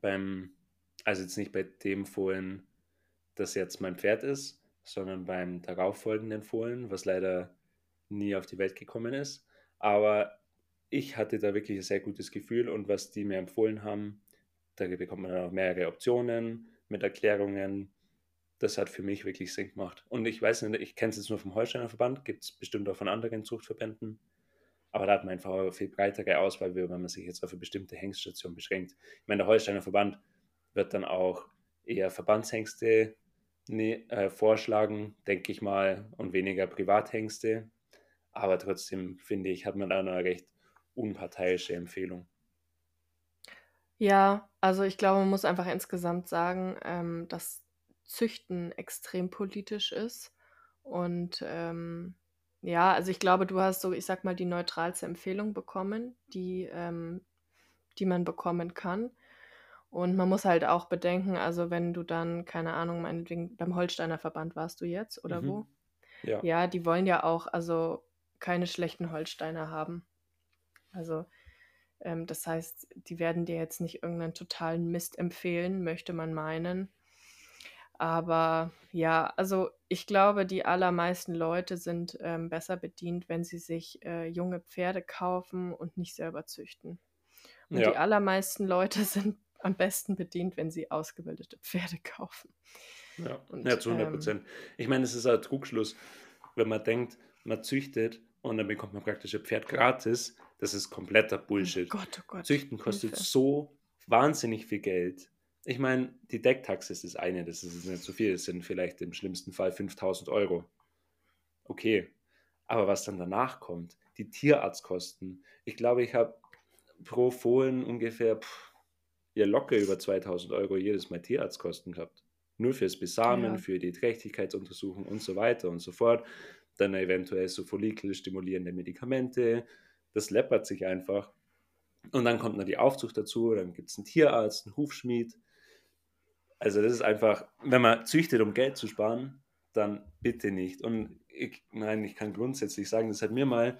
Beim, also jetzt nicht bei dem Fohlen, das jetzt mein Pferd ist, sondern beim darauffolgenden Fohlen, was leider nie auf die Welt gekommen ist. Aber ich hatte da wirklich ein sehr gutes Gefühl und was die mir empfohlen haben, da bekommt man auch mehrere Optionen mit Erklärungen. Das hat für mich wirklich Sinn gemacht. Und ich weiß nicht, ich kenne es jetzt nur vom Holsteiner Verband, gibt es bestimmt auch von anderen Zuchtverbänden. Aber da hat man einfach eine viel breitere Auswahl, wenn man sich jetzt auf eine bestimmte Hengststation beschränkt. Ich meine, der Holsteiner Verband wird dann auch eher Verbandshengste ne, äh, vorschlagen, denke ich mal, und weniger Privathengste. Aber trotzdem finde ich, hat man da eine recht unparteiische Empfehlung. Ja, also ich glaube, man muss einfach insgesamt sagen, ähm, dass Züchten extrem politisch ist. Und ähm, ja, also ich glaube, du hast so, ich sag mal, die neutralste Empfehlung bekommen, die, ähm, die man bekommen kann. Und man muss halt auch bedenken, also wenn du dann, keine Ahnung, meinetwegen beim Holsteiner Verband warst du jetzt oder mhm. wo? Ja. Ja, die wollen ja auch also keine schlechten Holsteiner haben. Also ähm, das heißt, die werden dir jetzt nicht irgendeinen totalen Mist empfehlen, möchte man meinen. Aber ja, also ich glaube, die allermeisten Leute sind ähm, besser bedient, wenn sie sich äh, junge Pferde kaufen und nicht selber züchten. Und ja. die allermeisten Leute sind am besten bedient, wenn sie ausgebildete Pferde kaufen. Ja, und, ja zu 100 Prozent. Ähm, ich meine, es ist ein Trugschluss, wenn man denkt, man züchtet und dann bekommt man praktisch ein Pferd gratis. Das ist kompletter Bullshit. Oh Gott, oh Gott. Züchten kostet Hilfe. so wahnsinnig viel Geld. Ich meine, die Decktaxe ist das eine, das ist nicht so viel, das sind vielleicht im schlimmsten Fall 5000 Euro. Okay, aber was dann danach kommt, die Tierarztkosten. Ich glaube, ich habe pro Fohlen ungefähr pff, ja locker über 2000 Euro jedes Mal Tierarztkosten gehabt. Nur fürs Besamen, ja. für die Trächtigkeitsuntersuchung und so weiter und so fort. Dann eventuell so follikelstimulierende Medikamente, das läppert sich einfach. Und dann kommt noch die Aufzucht dazu, dann gibt es einen Tierarzt, einen Hufschmied. Also das ist einfach, wenn man züchtet, um Geld zu sparen, dann bitte nicht. Und ich, nein, ich kann grundsätzlich sagen, das hat mir mal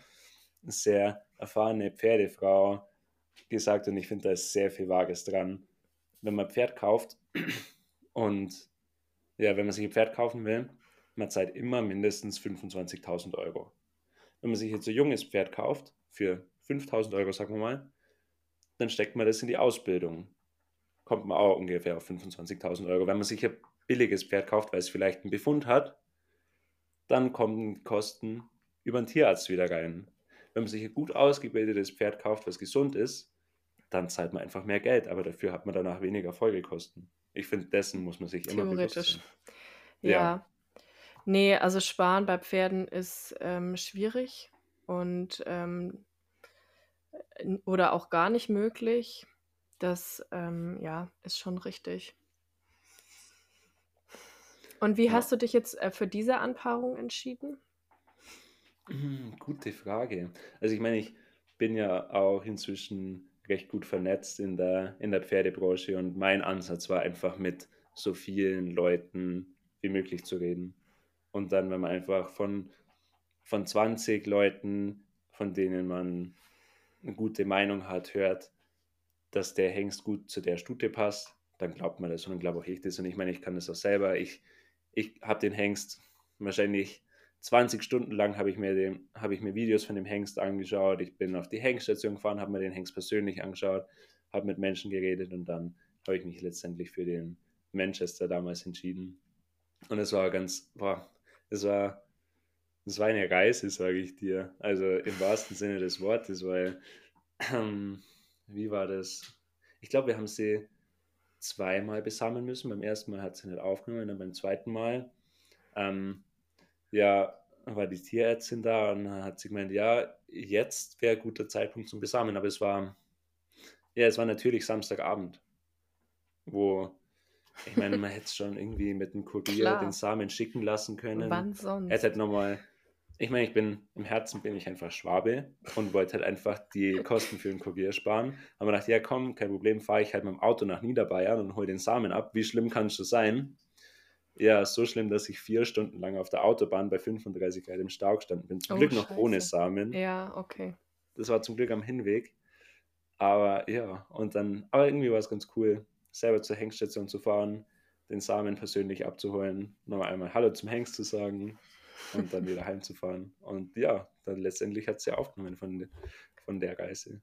eine sehr erfahrene Pferdefrau gesagt und ich finde, da ist sehr viel Vages dran. Wenn man Pferd kauft und ja, wenn man sich ein Pferd kaufen will, man zahlt immer mindestens 25.000 Euro. Wenn man sich jetzt ein junges Pferd kauft, für 5000 Euro, sagen wir mal, dann steckt man das in die Ausbildung. Kommt man auch ungefähr auf 25.000 Euro. Wenn man sich ein billiges Pferd kauft, weil es vielleicht einen Befund hat, dann kommen Kosten über den Tierarzt wieder rein. Wenn man sich ein gut ausgebildetes Pferd kauft, was gesund ist, dann zahlt man einfach mehr Geld, aber dafür hat man danach weniger Folgekosten. Ich finde, dessen muss man sich immer bewusst sein. Ja. ja. Nee, also sparen bei Pferden ist ähm, schwierig und ähm, oder auch gar nicht möglich. Das ähm, ja, ist schon richtig. Und wie ja. hast du dich jetzt äh, für diese Anpaarung entschieden? Hm, gute Frage. Also ich meine, ich bin ja auch inzwischen recht gut vernetzt in der, in der Pferdebranche und mein Ansatz war einfach mit so vielen Leuten wie möglich zu reden. Und dann, wenn man einfach von von 20 Leuten, von denen man eine gute Meinung hat, hört, dass der Hengst gut zu der Stute passt, dann glaubt man das und dann glaube auch ich das. Und ich meine, ich kann das auch selber. Ich, ich habe den Hengst wahrscheinlich 20 Stunden lang habe ich, mir habe ich mir Videos von dem Hengst angeschaut. Ich bin auf die Hengststation gefahren, habe mir den Hengst persönlich angeschaut, habe mit Menschen geredet und dann habe ich mich letztendlich für den Manchester damals entschieden. Und es war ganz, boah, es war das war eine Reise, sage ich dir. Also im wahrsten Sinne des Wortes, weil, ähm, wie war das? Ich glaube, wir haben sie zweimal besammeln müssen. Beim ersten Mal hat sie nicht aufgenommen, und dann beim zweiten Mal, ähm, ja, war die Tierärztin da und hat sie gemeint, ja, jetzt wäre ein guter Zeitpunkt zum Besamen, aber es war, ja, es war natürlich Samstagabend, wo, ich meine, man hätte es schon irgendwie mit dem Kurier Klar. den Samen schicken lassen können. Wann sonst? Er hätte halt nochmal, ich meine, ich bin, im Herzen bin ich einfach Schwabe und wollte halt einfach die Kosten für den Kurier sparen. Aber dachte, ja komm, kein Problem, fahre ich halt mit dem Auto nach Niederbayern und hole den Samen ab. Wie schlimm kann es schon sein? Ja, so schlimm, dass ich vier Stunden lang auf der Autobahn bei 35 Grad im Stau gestanden bin. Zum Oh, Glück noch ohne Scheiße. Samen. Ja, okay. Das war zum Glück am Hinweg. Aber ja, und dann, aber irgendwie war es ganz cool, selber zur Hengststation zu fahren, den Samen persönlich abzuholen, nochmal einmal Hallo zum Hengst zu sagen und dann wieder heimzufahren. Und ja, dann letztendlich hat sie aufgenommen von, de- von der Reise.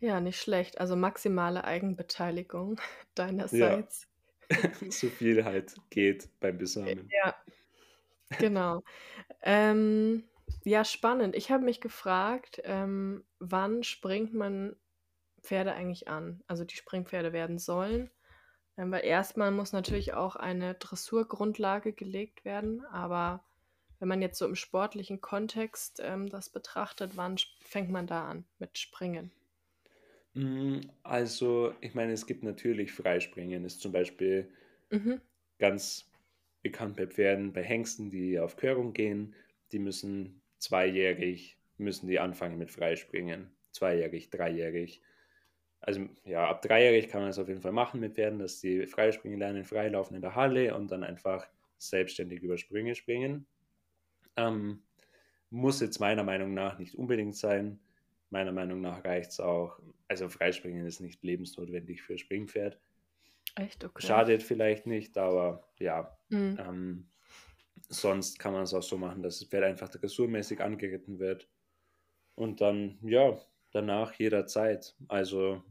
Ja, nicht schlecht. Also maximale Eigenbeteiligung deinerseits. so viel halt geht beim Besamen. Ja, genau. ähm, ja, spannend. Ich habe mich gefragt, ähm, wann springt man Pferde eigentlich an? Also die Springpferde werden sollen. Ähm, weil erstmal muss natürlich auch eine Dressurgrundlage gelegt werden, aber wenn man jetzt so im sportlichen Kontext ähm, das betrachtet, wann fängt man da an mit Springen? Mm, Also, ich meine, es gibt natürlich Freispringen, ist zum Beispiel Mhm. ganz bekannt bei Pferden, bei Hengsten, die auf Körung gehen, die müssen zweijährig, müssen die anfangen mit Freispringen. Zweijährig, dreijährig. Also ja, ab dreijährig kann man es auf jeden Fall machen mit Pferden, dass die Freispringen lernen, freilaufen in der Halle und dann einfach selbstständig über Sprünge springen. Ähm, muss jetzt meiner Meinung nach nicht unbedingt sein. Meiner Meinung nach reicht es auch. Also Freispringen ist nicht lebensnotwendig für Springpferd. Echt okay. Schadet vielleicht nicht, aber ja, Mhm. ähm, sonst kann man es auch so machen, dass das Pferd einfach dressurmäßig angeritten wird. Und dann, ja, danach jederzeit. Also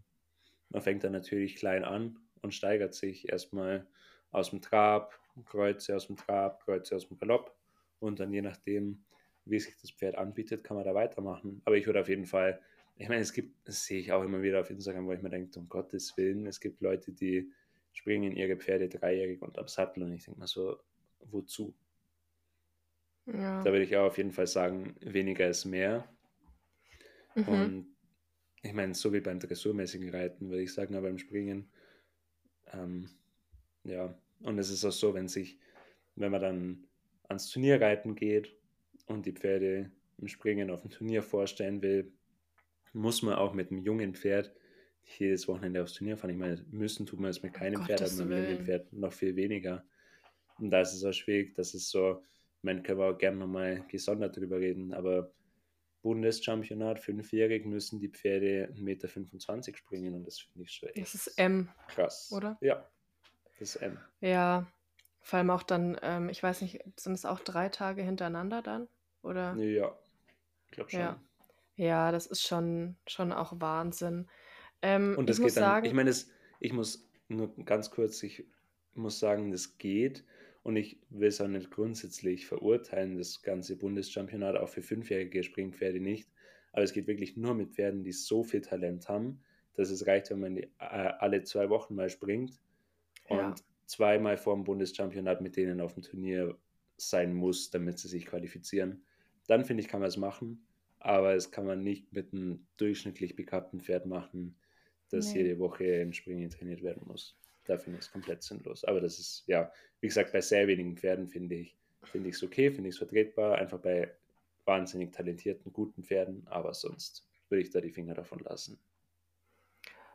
man fängt dann natürlich klein an und steigert sich erstmal aus dem Trab, Kreuze aus dem Trab, Kreuze aus dem Galopp. Und dann je nachdem, wie sich das Pferd anbietet, kann man da weitermachen. Aber ich würde auf jeden Fall, ich meine, es gibt, das sehe ich auch immer wieder auf Instagram, wo ich mir denke, um Gottes Willen, es gibt Leute, die springen ihre Pferde dreijährig unterm Sattel und ich denke mir so, wozu? Ja. Da würde ich auch auf jeden Fall sagen, weniger ist mehr. Mhm. Und ich meine, so wie beim dressurmäßigen Reiten, würde ich sagen, aber beim Springen, ähm, ja, und es ist auch so, wenn sich, wenn man dann ans Turnierreiten geht und die Pferde im Springen auf dem Turnier vorstellen will, muss man auch mit einem jungen Pferd jedes Wochenende aufs Turnier fahren. Ich meine, müssen tut man es mit keinem Pferd, aber mit einem jungen Willen. Pferd noch viel weniger. Und da ist es auch schwierig, das ist so, ich meine, können wir auch gerne nochmal gesondert drüber reden, aber Bundeschampionat, fünfjährig, müssen die Pferde 1,25 Meter springen und das finde ich schon echt Das ist M, krass. oder? Ja, das ist M. Ja, vor allem auch dann, ähm, ich weiß nicht, sind es auch drei Tage hintereinander dann? Oder? Ja, ich glaube schon. Ja. Ja, das ist schon, schon auch Wahnsinn. Ähm, Und das muss geht dann, sagen, ich meine, ich muss nur ganz kurz, ich muss sagen, das geht und ich will es auch nicht grundsätzlich verurteilen, das ganze Bundeschampionat auch für fünfjährige Springpferde nicht, aber es geht wirklich nur mit Pferden, die so viel Talent haben, dass es reicht, wenn man die äh, alle zwei Wochen mal springt und Ja. zweimal vor dem Bundeschampionat mit denen auf dem Turnier sein muss, damit sie sich qualifizieren. Dann finde ich, kann man es machen, aber es kann man nicht mit einem durchschnittlich begabten Pferd machen, das Nee. jede Woche im Springen trainiert werden muss. Da finde ich es komplett sinnlos. Aber das ist, ja, wie gesagt, bei sehr wenigen Pferden finde ich es okay, finde ich es vertretbar, einfach bei wahnsinnig talentierten, guten Pferden, aber sonst würde ich da die Finger davon lassen.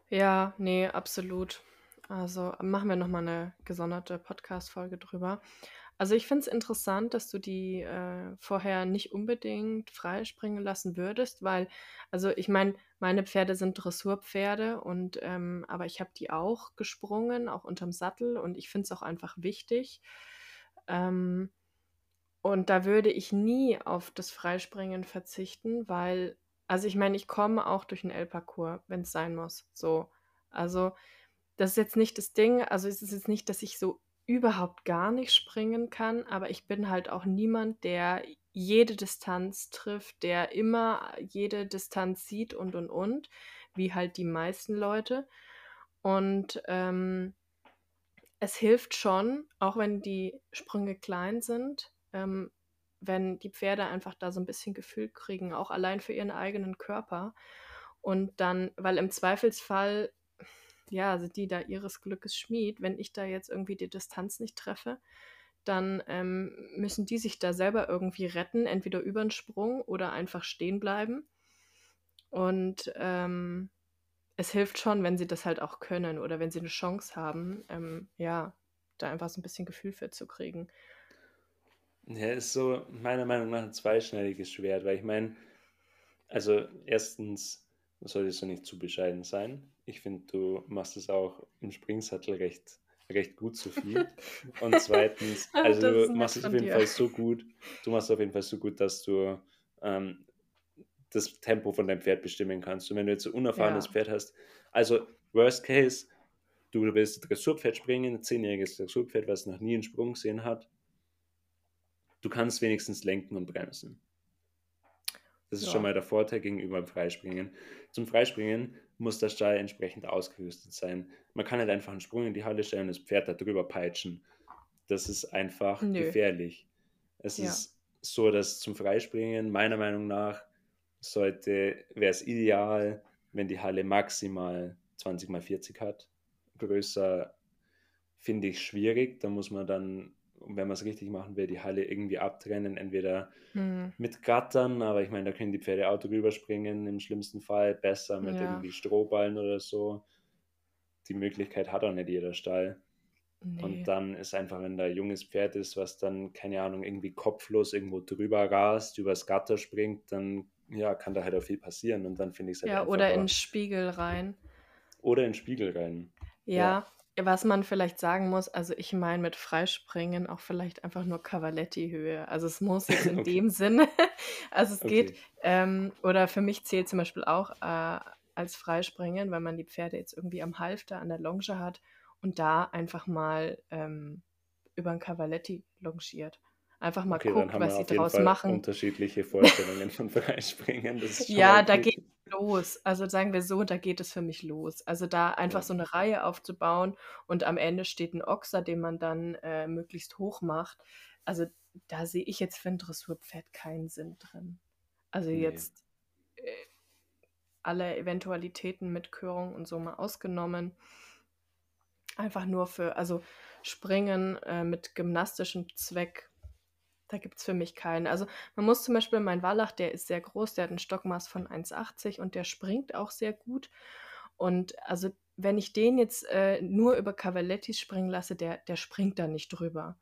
ja, nee, absolut. Also machen wir nochmal eine gesonderte Podcast-Folge drüber. Also ich finde es interessant, dass du die äh, vorher nicht unbedingt freispringen lassen würdest, weil, also ich meine, meine Pferde sind Dressurpferde und ähm, aber ich habe die auch gesprungen, auch unterm Sattel und ich finde es auch einfach wichtig. Ähm, und da würde ich nie auf das Freispringen verzichten, weil, also ich meine, ich komme auch durch den L-Parcours, wenn es sein muss. So. Also, das ist jetzt nicht das Ding, also es ist jetzt nicht, dass ich so überhaupt gar nicht springen kann, aber ich bin halt auch niemand, der jede Distanz trifft, der immer jede Distanz sieht und und und, wie halt die meisten Leute. Und ähm, es hilft schon, auch wenn die Sprünge klein sind, ähm, wenn die Pferde einfach da so ein bisschen Gefühl kriegen, auch allein für ihren eigenen Körper. Und dann, weil im Zweifelsfall, ja, sind die da ihres Glückes Schmied. Wenn ich da jetzt irgendwie die Distanz nicht treffe, dann ähm, müssen die sich da selber irgendwie retten, entweder über den Sprung oder einfach stehen bleiben. Und ähm, es hilft schon, wenn sie das halt auch können oder wenn sie eine Chance haben, ähm, ja, da einfach so ein bisschen Gefühl für zu kriegen. Ja, ist so meiner Meinung nach ein zweischneidiges Schwert, weil ich meine, also erstens solltest du nicht zu bescheiden sein. Ich finde, du machst es auch im Springsattel recht, recht gut viel. Und zweitens, also du machst es auf jeden dir. Fall so gut, du machst es auf jeden Fall so gut, dass du ähm, das Tempo von deinem Pferd bestimmen kannst. Und wenn du jetzt ein unerfahrenes ja. Pferd hast, also Worst Case, du willst Dressurpferd springen, ein zehnjähriges Dressurpferd, was noch nie einen Sprung gesehen hat, du kannst wenigstens lenken und bremsen. Das ist ja. schon mal der Vorteil gegenüber dem Freispringen. Zum Freispringen muss der Stall entsprechend ausgerüstet sein. Man kann nicht einfach einen Sprung in die Halle stellen und das Pferd da drüber peitschen. Das ist einfach Nö. gefährlich. Es ja. ist so, dass zum Freispringen meiner Meinung nach sollte, wäre es ideal, wenn die Halle maximal 20 mal 40 hat. Größer finde ich schwierig. Da muss man dann, wenn man es richtig machen will, die Halle irgendwie abtrennen. Entweder mhm. mit Gattern, aber ich meine, da können die Pferde auch drüber springen, im schlimmsten Fall. Besser mit ja. irgendwie Strohballen oder so. Die Möglichkeit hat auch nicht jeder Stall. Nee. Und dann ist einfach, wenn da ein junges Pferd ist, was dann, keine Ahnung, irgendwie kopflos irgendwo drüber rast, übers Gatter springt, dann ja, kann da halt auch viel passieren und dann finde ich es halt Ja, oder in den Spiegel rein. Oder in den Spiegel rein. Ja, ja, was man vielleicht sagen muss, also ich meine mit Freispringen auch vielleicht einfach nur Cavaletti-Höhe. Also es muss jetzt in okay. dem Sinne, also es okay. geht, ähm, oder für mich zählt zum Beispiel auch äh, als Freispringen, weil man die Pferde jetzt irgendwie am Halfter an der Longe hat und da einfach mal ähm, über ein Cavaletti longiert. Einfach mal okay, guckt, was sie draus Fall machen. Unterschiedliche Vorstellungen von Freispringen. ja, da geht es los. Also sagen wir so, da geht es für mich los. Also da einfach ja. so eine Reihe aufzubauen und am Ende steht ein Ochser, den man dann äh, möglichst hoch macht. Also da sehe ich jetzt für ein Dressurpferd keinen Sinn drin. Also nee. jetzt äh, alle Eventualitäten mit Körung und so mal ausgenommen. Einfach nur für, also Springen äh, mit gymnastischem Zweck da gibt es für mich keinen. Also man muss zum Beispiel, mein Wallach, der ist sehr groß, der hat ein Stockmaß von 1,80 und der springt auch sehr gut. Und also wenn ich den jetzt äh, nur über Cavalettis springen lasse, der, der springt da nicht drüber.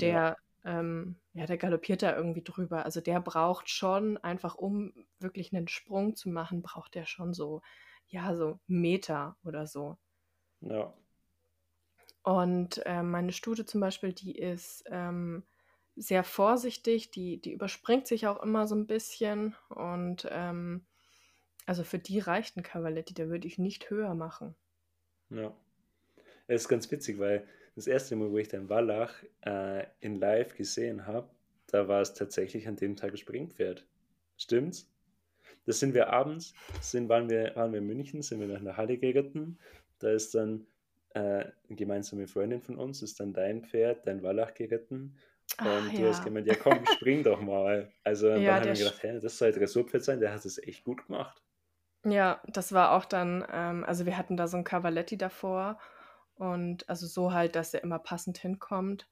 Der, ja. Ähm, ja, der galoppiert da irgendwie drüber. Also der braucht schon, einfach um wirklich einen Sprung zu machen, braucht der schon so, ja, so Meter oder so. Ja. Und äh, meine Stute zum Beispiel, die ist ähm, sehr vorsichtig, die, die überspringt sich auch immer so ein bisschen. Und ähm, also für die reicht ein Cavaletti, da würde ich nicht höher machen. Ja. Es ist ganz witzig, weil das erste Mal, wo ich den Wallach äh, in live gesehen habe, da war es tatsächlich an dem Tag Springpferd. Stimmt's? Das sind wir abends, sind, waren, wir, waren wir in München, sind wir nach einer Halle geritten. Da ist dann äh, eine gemeinsame Freundin von uns, ist dann dein Pferd, dein Wallach geritten. Und ah, du ja. hast gemeint, ja komm, spring doch mal. Also ja, dann haben wir gedacht, hey, das soll Dressurpferd sein, der hat es echt gut gemacht. Ja, das war auch dann, ähm, also wir hatten da so ein Cavaletti davor und also so halt, dass er immer passend hinkommt.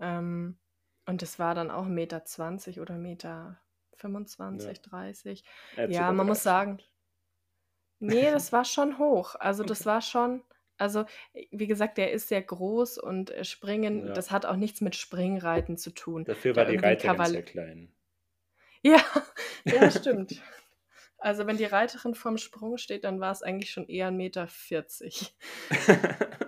Ähm, und das war dann auch 1,20 Meter oder Meter 25, ja. 30. Ja, man muss sagen, nee, das war schon hoch. Also das war schon, also, äh, wie gesagt, der ist sehr groß und äh, Springen, Ja. das hat auch nichts mit Springreiten zu tun. Dafür Da war die Reiterin sehr klein. Ja, ja, stimmt. Also, wenn die Reiterin vorm Sprung steht, dann war es eigentlich schon eher 1,40 Meter.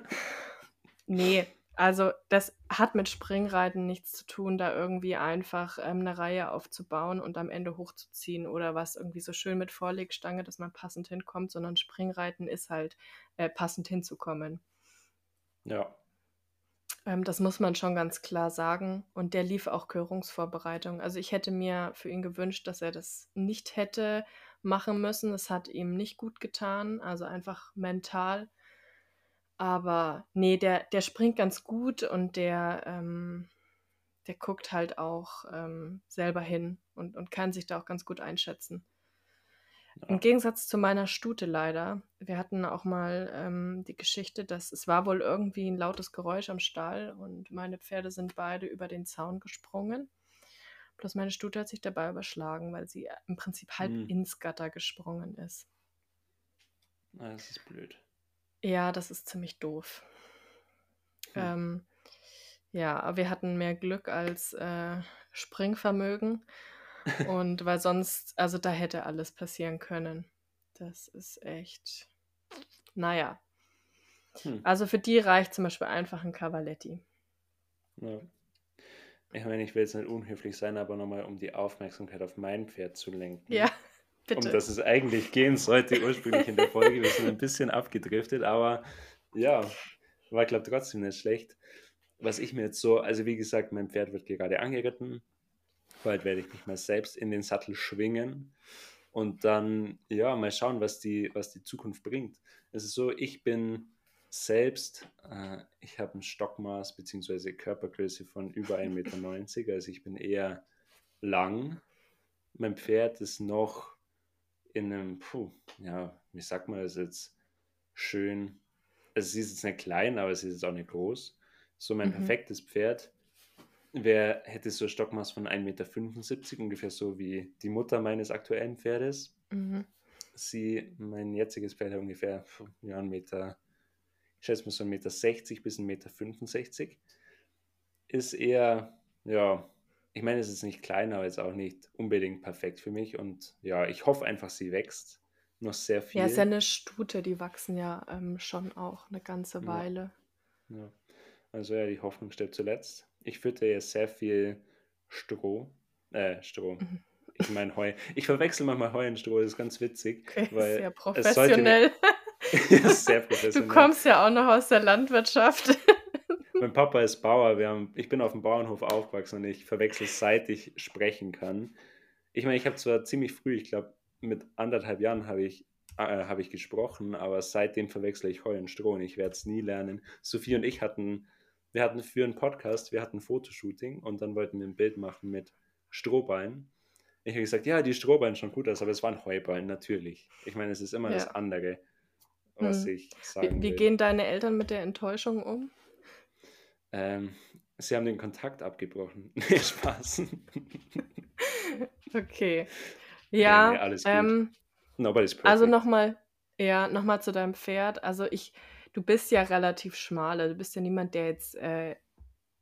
Ne, also das hat mit Springreiten nichts zu tun, da irgendwie einfach ähm, eine Reihe aufzubauen und am Ende hochzuziehen oder was irgendwie so schön mit Vorlegstange, dass man passend hinkommt, sondern Springreiten ist halt äh, passend hinzukommen. Ja. Ähm, das muss man schon ganz klar sagen. Und der lief auch Körungsvorbereitung. Also ich hätte mir für ihn gewünscht, dass er das nicht hätte machen müssen. Es hat ihm nicht gut getan, also einfach mental Aber nee, der, der springt ganz gut und der, ähm, der guckt halt auch ähm, selber hin und, und kann sich da auch ganz gut einschätzen. Ja. Im Gegensatz zu meiner Stute leider. Wir hatten auch mal ähm, die Geschichte, dass es war wohl irgendwie ein lautes Geräusch am Stall und meine Pferde sind beide über den Zaun gesprungen. Bloß meine Stute hat sich dabei überschlagen, weil sie im Prinzip halb hm. ins Gatter gesprungen ist. Ah, das ist blöd. Ja, das ist ziemlich doof. Hm. Ähm, ja, wir hatten mehr Glück als äh, Springvermögen. Und weil sonst, also da hätte alles passieren können. Das ist echt. Naja. Hm. Also für die reicht zum Beispiel einfach ein Cavaletti. Ja. Ich meine, ich will jetzt nicht unhöflich sein, aber nochmal, um die Aufmerksamkeit auf mein Pferd zu lenken. Ja. Bitte. Um das es eigentlich gehen sollte, ursprünglich in der Folge. Wir sind ein bisschen abgedriftet, aber ja, war, glaube ich, trotzdem nicht schlecht. Was ich mir jetzt so, also wie gesagt, mein Pferd wird gerade angeritten. Bald werde ich mich mal selbst in den Sattel schwingen und dann, ja, mal schauen, was die, was die Zukunft bringt. Es ist so, ich bin selbst, äh, ich habe ein Stockmaß bzw. Körpergröße von über 1,90 Meter, also ich bin eher lang. Mein Pferd ist noch in einem, puh, ja, wie sagt man das jetzt, schön, also sie ist jetzt nicht klein, aber sie ist jetzt auch nicht groß. So mein mhm. perfektes Pferd. Wer hätte so ein Stockmaß von 1,75 Meter, ungefähr so wie die Mutter meines aktuellen Pferdes. Mhm. Sie, mein jetziges Pferd hat ungefähr ja, einen Meter, ich schätze mal so 1,60 Meter bis 1,65 Meter. Ist eher, ja, ich meine, es ist nicht klein, aber jetzt auch nicht unbedingt perfekt für mich. Und ja, ich hoffe einfach, sie wächst noch sehr viel. Ja, es ist ja eine Stute, die wachsen ja ähm, schon auch eine ganze Weile. Ja. ja. Also ja, die Hoffnung steht zuletzt. Ich fütte ja sehr viel Stroh. Äh, Stroh. Mhm. Ich meine Heu. Ich verwechsel manchmal Heu und Stroh, das ist ganz witzig. Okay, weil sehr professionell. ja, sehr professionell. Du kommst ja auch noch aus der Landwirtschaft. Mein Papa ist Bauer. Wir haben, ich bin auf dem Bauernhof aufgewachsen und ich verwechsel, seit ich sprechen kann. Ich meine, ich habe zwar ziemlich früh, ich glaube, mit anderthalb Jahren habe ich, äh, hab ich gesprochen, aber seitdem verwechsle ich Heu und Stroh und ich werde es nie lernen. Sophie und ich hatten, wir hatten für einen Podcast, wir hatten ein Fotoshooting und dann wollten wir ein Bild machen mit Strohballen. Ich habe gesagt, ja, die Strohballen schon gut aus, aber es waren Heuballen, natürlich. Ich meine, es ist immer ja. das andere, was hm. ich sagen Wie, wie gehen deine Eltern mit der Enttäuschung um? Ähm, sie haben den Kontakt abgebrochen. Nee, Spaß. okay. Ja, nee, alles gut. Ähm, Nobody's perfect. Also nochmal, ja, nochmal zu deinem Pferd. Also ich, du bist ja relativ schmal. Also du bist ja niemand, der jetzt, äh,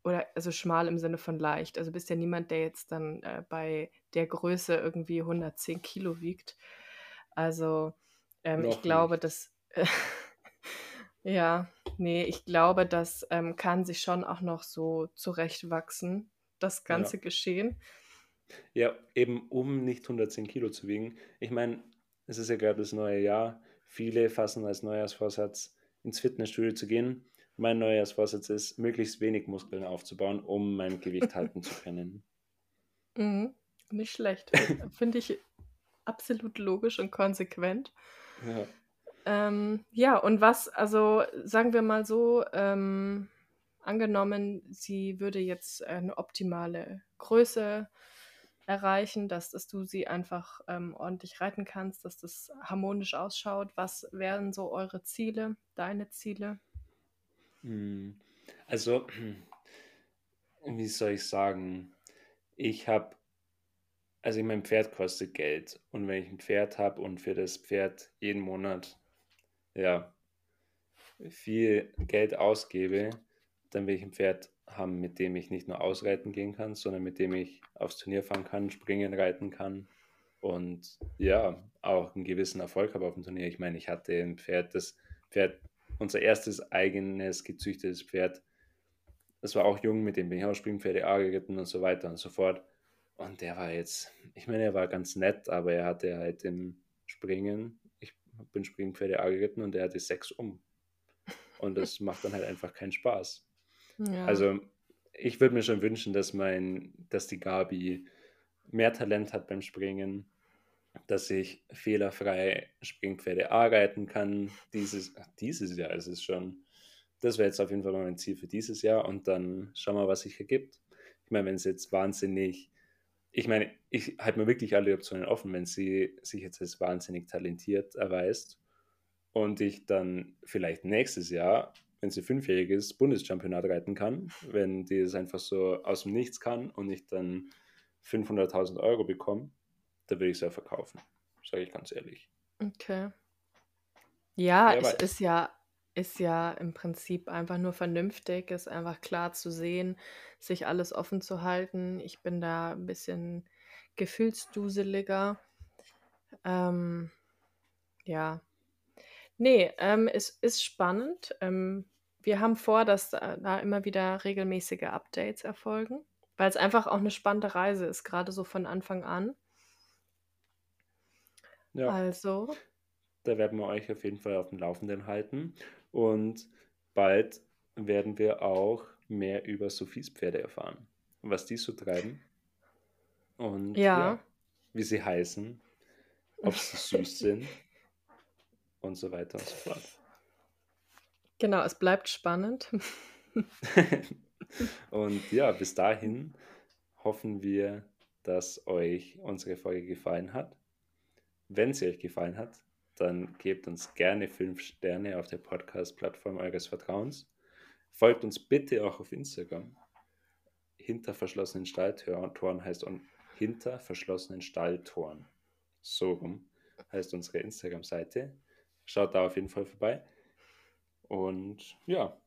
oder also schmal im Sinne von leicht. Also bist ja niemand, der jetzt dann äh, bei der Größe irgendwie 110 Kilo wiegt. Also ähm, ich glaube, nicht. dass äh, ja, nee, ich glaube, das ähm, kann sich schon auch noch so zurechtwachsen, das ganze ja. Geschehen. Ja, eben um nicht 110 Kilo zu wiegen. Ich meine, es ist ja gerade das neue Jahr. Viele fassen als Neujahrsvorsatz, ins Fitnessstudio zu gehen. Mein Neujahrsvorsatz ist, möglichst wenig Muskeln aufzubauen, um mein Gewicht halten zu können. Mhm, nicht schlecht. Finde ich absolut logisch und konsequent. Ja. Ähm, ja, und was, also sagen wir mal so, ähm, angenommen, sie würde jetzt eine optimale Größe erreichen, dass, dass du sie einfach ähm, ordentlich reiten kannst, dass das harmonisch ausschaut. Was wären so eure Ziele, deine Ziele? Hm, also, wie soll ich sagen, ich habe, also mein Pferd kostet Geld und wenn ich ein Pferd habe und für das Pferd jeden Monat ja, viel Geld ausgebe, dann will ich ein Pferd haben, mit dem ich nicht nur ausreiten gehen kann, sondern mit dem ich aufs Turnier fahren kann, springen, reiten kann und ja, auch einen gewissen Erfolg habe auf dem Turnier. Ich meine, ich hatte ein Pferd, das Pferd, unser erstes eigenes gezüchtetes Pferd, das war auch jung, mit dem bin ich auch Springpferde A geritten und so weiter und so fort. Und der war jetzt, ich meine, er war ganz nett, aber er hatte halt im Springen bin Springpferde A geritten und der hatte sechs um. Und das macht dann halt einfach keinen Spaß. Ja. Also ich würde mir schon wünschen, dass mein, dass die Gabi mehr Talent hat beim Springen, dass ich fehlerfrei Springpferde A reiten kann. Dieses, dieses Jahr ist es schon. das wäre jetzt auf jeden Fall mein Ziel für dieses Jahr und dann schauen wir, was sich ergibt. Ich meine, wenn es jetzt wahnsinnig, ich meine, ich halte mir wirklich alle Optionen offen, wenn sie sich jetzt als wahnsinnig talentiert erweist und ich dann vielleicht nächstes Jahr, wenn sie fünfjährig ist, Bundeschampionat reiten kann, wenn die es einfach so aus dem Nichts kann und ich dann 500.000 Euro bekomme, da würde ich es ja verkaufen, sage ich ganz ehrlich. Okay. Ja, es ist ja ist ja im Prinzip einfach nur vernünftig, ist einfach klar zu sehen, sich alles offen zu halten. Ich bin da ein bisschen gefühlsduseliger. Ähm, ja. Nee, ähm, es ist spannend. Ähm, wir haben vor, dass da, da immer wieder regelmäßige Updates erfolgen, weil es einfach auch eine spannende Reise ist, gerade so von Anfang an. Ja, Also, da werden wir euch auf jeden Fall auf dem Laufenden halten. Und bald werden wir auch mehr über Sophies Pferde erfahren, was die so treiben und ja, ja. wie sie heißen, ob sie süß sind und so weiter und so fort. Genau, es bleibt spannend. Und ja, bis dahin hoffen wir, dass euch unsere Folge gefallen hat. Wenn sie euch gefallen hat, dann gebt uns gerne fünf Sterne auf der Podcast-Plattform eures Vertrauens. Folgt uns bitte auch auf Instagram. Hinter verschlossenen Stalltoren heißt und hinter verschlossenen Stalltoren. So rum heißt unsere Instagram-Seite. Schaut da auf jeden Fall vorbei. Und ja,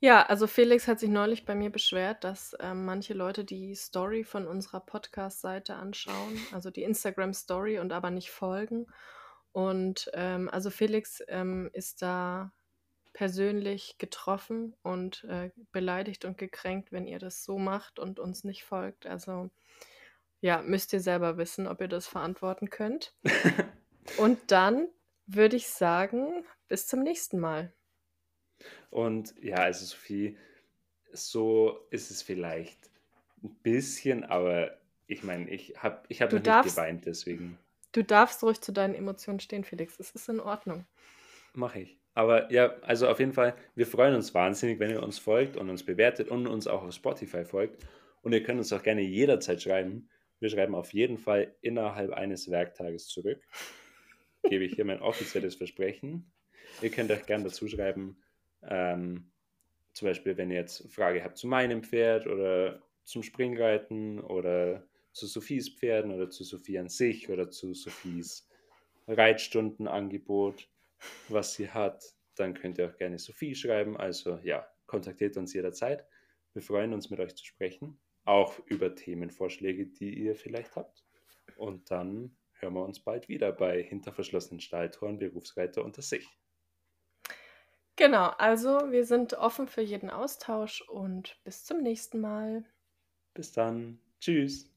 Ja, also Felix hat sich neulich bei mir beschwert, dass ähm, manche Leute die Story von unserer Podcast-Seite anschauen, also die Instagram-Story und aber nicht folgen. Und ähm, also Felix ähm, ist da persönlich getroffen und äh, beleidigt und gekränkt, wenn ihr das so macht und uns nicht folgt. Also ja, müsst ihr selber wissen, ob ihr das verantworten könnt. Und dann würde ich sagen, bis zum nächsten Mal. Und ja, also Sophie, so ist es vielleicht ein bisschen, aber ich meine, ich habe ich hab noch nicht darfst, geweint, deswegen du darfst ruhig zu deinen Emotionen stehen, Felix. Es ist in Ordnung. mache ich. Aber ja, also auf jeden Fall, wir freuen uns wahnsinnig, wenn ihr uns folgt und uns bewertet und uns auch auf Spotify folgt. Und ihr könnt uns auch gerne jederzeit schreiben. Wir schreiben auf jeden Fall innerhalb eines Werktages zurück. Gebe ich hier mein offizielles Versprechen. Ihr könnt euch gerne dazu schreiben, ähm, zum Beispiel, wenn ihr jetzt Frage habt zu meinem Pferd oder zum Springreiten oder zu Sophies Pferden oder zu Sophie an sich oder zu Sophies Reitstundenangebot, was sie hat, dann könnt ihr auch gerne Sophie schreiben. Also ja, kontaktiert uns jederzeit. Wir freuen uns, mit euch zu sprechen, auch über Themenvorschläge, die ihr vielleicht habt. Und dann hören wir uns bald wieder bei Hinter verschlossenen Stalltoren Berufsreiter unter sich. Genau, also wir sind offen für jeden Austausch und bis zum nächsten Mal. Bis dann. Tschüss.